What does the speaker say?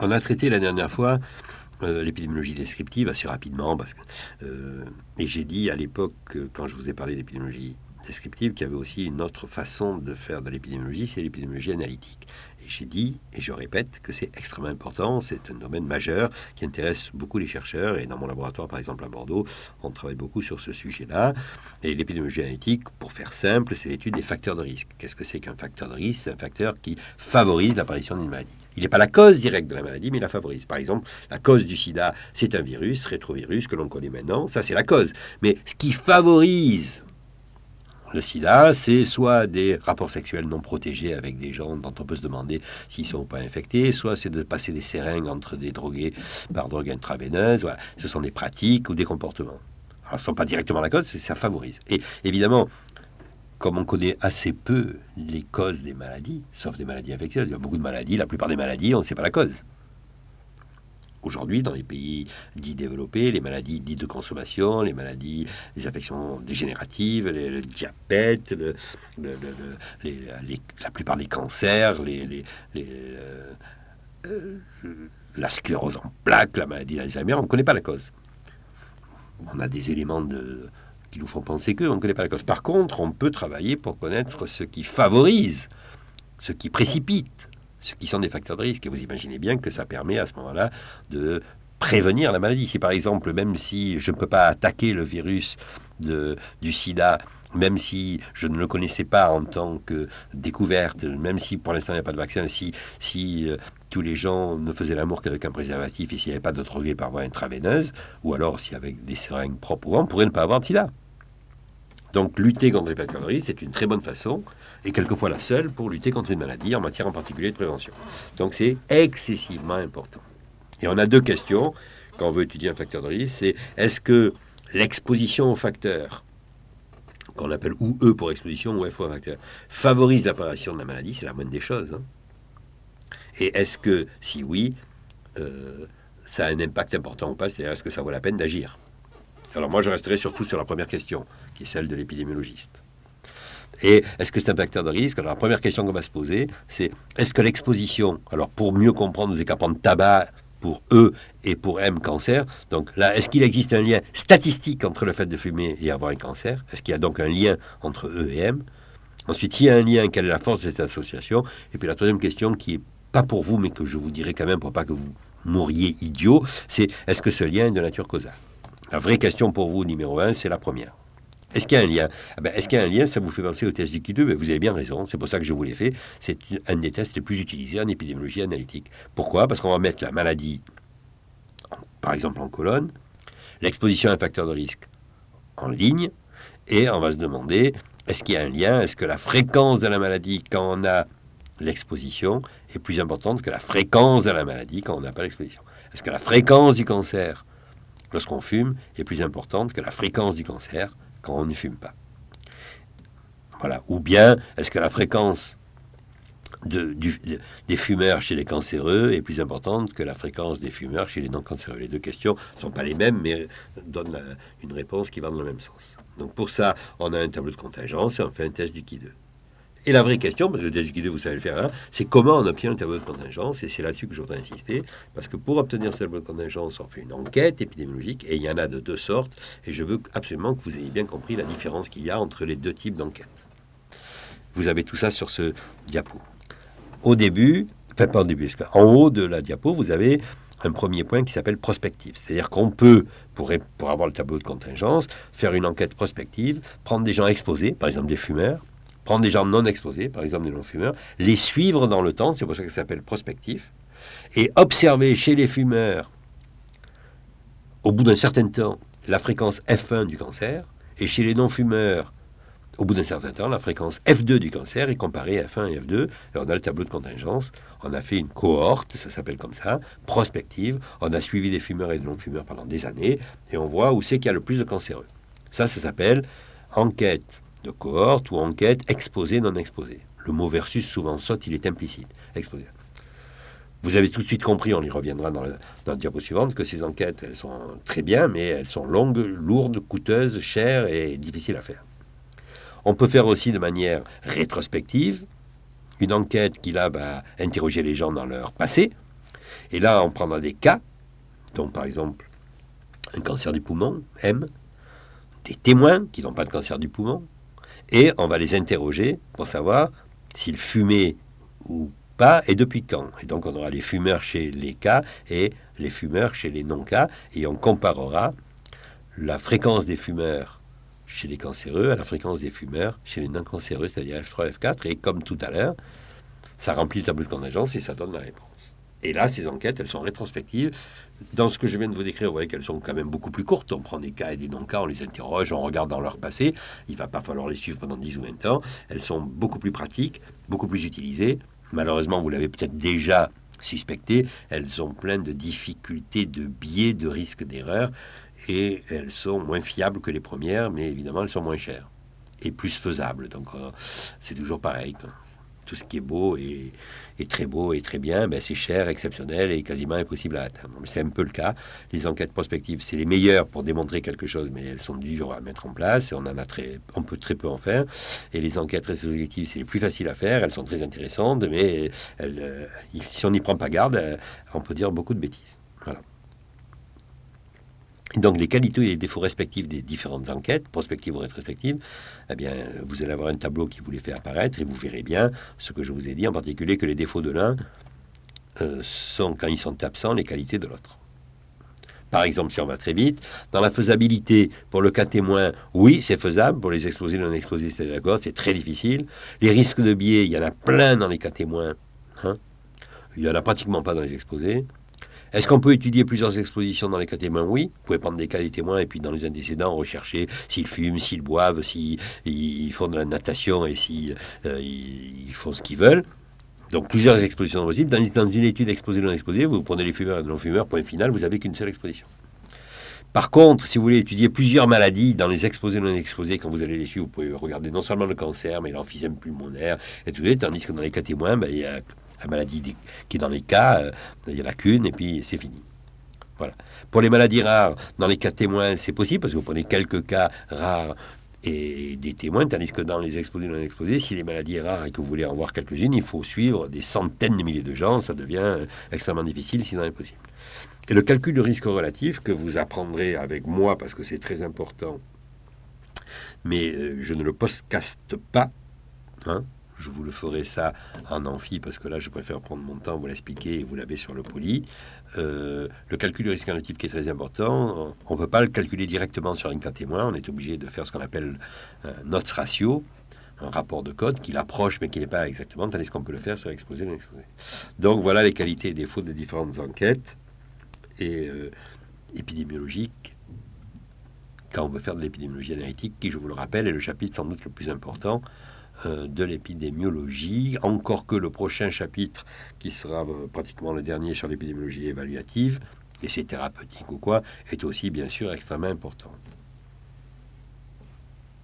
On a traité la dernière fois euh, l'épidémiologie descriptive assez rapidement, euh, et j'ai dit à l'époque, quand je vous ai parlé d'épidémiologie descriptive, qu'il y avait aussi une autre façon de faire de l'épidémiologie, c'est l'épidémiologie analytique. Et j'ai dit, et je répète, que c'est extrêmement important, c'est un domaine majeur qui intéresse beaucoup les chercheurs, et dans mon laboratoire, par exemple, à Bordeaux, on travaille beaucoup sur ce sujet-là. Et l'épidémiologie analytique, pour faire simple, c'est l'étude des facteurs de risque. Qu'est-ce que c'est qu'un facteur de risque? C'est un facteur qui favorise l'apparition d'une maladie. Il n'est pas la cause directe de la maladie, mais il la favorise. Par exemple, la cause du sida, c'est un virus, rétrovirus, que l'on connaît maintenant. Ça, c'est la cause. Mais ce qui favorise le sida, c'est soit des rapports sexuels non protégés avec des gens dont on peut se demander s'ils sont pas infectés, soit c'est de passer des seringues entre des drogués par drogue intraveineuse. Voilà. Ce sont des pratiques ou des comportements. Alors, ce ne sont pas directement la cause, ça favorise. Et évidemment, comme on connaît assez peu les causes des maladies, sauf des maladies infectieuses, il y a beaucoup de maladies, la plupart des maladies, on ne sait pas la cause. Aujourd'hui, dans les pays dits développés, les maladies dites de consommation, les maladies, les affections dégénératives, le diabète, la plupart des cancers, euh, euh, la sclérose en plaques, la maladie d'Alzheimer, on ne connaît pas la cause. On a des éléments de, qui nous font penser que on ne connaît pas la cause. Par contre, on peut travailler pour connaître ce qui favorise, ce qui précipite, ce qui sont des facteurs de risque. Et vous imaginez bien que ça permet à ce moment-là de prévenir la maladie. Si par exemple, même si je ne peux pas attaquer le virus de, du sida, même si je ne le connaissais pas en tant que découverte, même si pour l'instant il n'y a pas de vaccin, si, si euh, tous les gens ne faisaient l'amour qu'avec un préservatif et s'il n'y avait pas de drogués par voie intraveineuse, ou alors si avec des seringues propres, on pourrait ne pas avoir de sida. Donc lutter contre les facteurs de risque, c'est une très bonne façon, et quelquefois la seule, pour lutter contre une maladie, en matière en particulier de prévention. Donc c'est excessivement important. Et on a deux questions quand on veut étudier un facteur de risque, c'est est-ce que l'exposition aux facteurs, qu'on appelle ou E pour exposition ou F pour facteur, favorise l'apparition de la maladie, c'est la moindre des choses. Hein. Et est-ce que, si oui, euh, ça a un impact important ou pas, c'est-à-dire est-ce que ça vaut la peine d'agir? Alors moi, je resterai surtout sur la première question, qui est celle de l'épidémiologiste. Et est-ce que c'est un facteur de risque? Alors la première question qu'on va se poser, c'est est-ce que l'exposition, alors pour mieux comprendre les écarpements de tabac pour E et pour M cancer, donc là, est-ce qu'il existe un lien statistique entre le fait de fumer et avoir un cancer? Est-ce qu'il y a donc un lien entre E et M? Ensuite, s'il y a un lien, quelle est la force de cette association? Et puis la troisième question qui est pas pour vous, mais que je vous dirai quand même pour pas que vous mouriez idiot, c'est est-ce que ce lien est de nature causale? La vraie question pour vous, numéro un, c'est la première. Est-ce qu'il y a un lien? Ah ben, Est-ce qu'il y a un lien? Ça vous fait penser au test du Q2 mais Vous avez bien raison, c'est pour ça que je vous l'ai fait. C'est un des tests les plus utilisés en épidémiologie analytique. Pourquoi? Parce qu'on va mettre la maladie, par exemple en colonne, l'exposition à un facteur de risque en ligne, et on va se demander, est-ce qu'il y a un lien? Est-ce que la fréquence de la maladie quand on a l'exposition est plus importante que la fréquence de la maladie quand on n'a pas l'exposition? Est-ce que la fréquence du cancer lorsqu'on fume est plus importante que la fréquence du cancer quand on ne fume pas. Voilà. Ou bien, est-ce que la fréquence de, des fumeurs chez les cancéreux est plus importante que la fréquence des fumeurs chez les non-cancéreux? Les deux questions ne sont pas les mêmes, mais donnent une réponse qui va dans le même sens. Donc pour ça, on a un tableau de contingence et on fait un test du Q2. Et la vraie question, parce que le guidé, vous savez le faire, hein, c'est comment on obtient un tableau de contingence. Et c'est là-dessus que je voudrais insister. Parce que pour obtenir ce tableau de contingence, on fait une enquête épidémiologique. Et il y en a de deux sortes. Et je veux absolument que vous ayez bien compris la différence qu'il y a entre les deux types d'enquêtes. Vous avez tout ça sur ce diapo. Au début, enfin pas au début, en haut de la diapo, vous avez un premier point qui s'appelle prospective. C'est-à-dire qu'on peut, pour avoir le tableau de contingence, faire une enquête prospective, prendre des gens exposés, par exemple des fumeurs, prendre des gens non exposés, par exemple des non-fumeurs, les suivre dans le temps, c'est pour ça que ça s'appelle prospectif, et observer chez les fumeurs, au bout d'un certain temps, la fréquence F1 du cancer, et chez les non-fumeurs, au bout d'un certain temps, la fréquence F2 du cancer, et comparer F1 et F2, et on a le tableau de contingence, on a fait une cohorte, ça s'appelle comme ça, prospective, on a suivi des fumeurs et des non-fumeurs pendant des années, et on voit où c'est qu'il y a le plus de cancéreux. Ça, ça s'appelle enquête de cohorte ou enquête exposé, non exposé. Le mot versus souvent saute, il est implicite. Exposé. Vous avez tout de suite compris, on y reviendra dans la, dans diapo suivante, que ces enquêtes, elles sont très bien, mais elles sont longues, lourdes, coûteuses, chères et difficiles à faire. On peut faire aussi de manière rétrospective une enquête qui là va interroger les gens dans leur passé. Et là, on prendra des cas, donc par exemple un cancer du poumon, M, des témoins qui n'ont pas de cancer du poumon, et on va les interroger pour savoir s'ils fumaient ou pas et depuis quand. Et donc on aura les fumeurs chez les cas et les fumeurs chez les non-cas, et on comparera la fréquence des fumeurs chez les cancéreux à la fréquence des fumeurs chez les non-cancéreux, c'est-à-dire F3, F4, et comme tout à l'heure, ça remplit le tableau de contingence et ça donne la réponse. Et là, ces enquêtes, elles sont rétrospectives. Dans ce que je viens de vous décrire, vous voyez qu'elles sont quand même beaucoup plus courtes. On prend des cas et des non-cas, on les interroge, on regarde dans leur passé. Il va pas falloir les suivre pendant 10 ou 20 ans. Elles sont beaucoup plus pratiques, beaucoup plus utilisées. Malheureusement, vous l'avez peut-être déjà suspecté, elles ont plein de difficultés, de biais, de risques d'erreur. Et elles sont moins fiables que les premières, mais évidemment, elles sont moins chères et plus faisables. Donc, euh, c'est toujours pareil tout ce qui est beau et, très beau et très bien, ben c'est cher, exceptionnel et quasiment impossible à atteindre. C'est un peu le cas. Les enquêtes prospectives, c'est les meilleures pour démontrer quelque chose, mais elles sont dures à mettre en place et on en a très, on peut très peu en faire. Et les enquêtes rétrospectives, c'est les plus faciles à faire. Elles sont très intéressantes, mais euh, si on n'y prend pas garde, euh, on peut dire beaucoup de bêtises. Voilà. Donc les qualités et les défauts respectifs des différentes enquêtes, prospectives ou rétrospectives, eh bien, vous allez avoir un tableau qui vous les fait apparaître et vous verrez bien ce que je vous ai dit, en particulier que les défauts de l'un euh, sont, quand ils sont absents, les qualités de l'autre. Par exemple, si on va très vite, dans la faisabilité, pour le cas témoin, oui, c'est faisable. Pour les exposés non exposés, c'est d'accord, c'est très difficile. Les risques de biais, il y en a plein dans les cas témoins. Hein. il n'y en a pratiquement pas dans les exposés. Est-ce qu'on peut étudier plusieurs expositions dans les cas témoins? Oui. Vous pouvez prendre des cas des témoins et puis dans les antécédents rechercher s'ils fument, s'ils boivent, s'ils font de la natation et s'ils euh, font ce qu'ils veulent. Donc plusieurs expositions possibles. Dans, une étude exposée non exposée, vous prenez les fumeurs et non-fumeurs, point final, vous n'avez qu'une seule exposition. Par contre, si vous voulez étudier plusieurs maladies dans les exposés non exposés, quand vous allez les suivre, vous pouvez regarder non seulement le cancer, mais l'emphysème pulmonaire et tout ça, tandis que dans les cas témoins, ben, il y a la maladie qui est dans les cas, euh, il n'y en a qu'une et puis c'est fini. Voilà. Pour les maladies rares, dans les cas témoins, c'est possible parce que vous prenez quelques cas rares et des témoins, tandis que dans les exposés exposés, si les maladies rares et que vous voulez en voir quelques-unes, il faut suivre des centaines de milliers de gens, ça devient extrêmement difficile, sinon impossible. Et le calcul de risque relatif que vous apprendrez avec moi parce que c'est très important, mais euh, je ne le postcaste pas, hein, je vous le ferai ça en amphi parce que là je préfère prendre mon temps, vous l'expliquer et vous l'avez sur le poli. Euh, le calcul du risque relatif qui est très important, on ne peut pas le calculer directement sur un cas témoin, on est obligé de faire ce qu'on appelle un notre ratio, un rapport de code qui l'approche mais qui n'est pas exactement, tandis qu'on peut le faire sur exposé non exposé. Donc voilà les qualités et défauts des différentes enquêtes et euh, épidémiologiques quand on veut faire de l'épidémiologie analytique, qui, je vous le rappelle, est le chapitre sans doute le plus important euh, de l'épidémiologie, encore que le prochain chapitre, qui sera euh, pratiquement le dernier sur l'épidémiologie évaluative, et c'est thérapeutique ou quoi, est aussi bien sûr extrêmement important.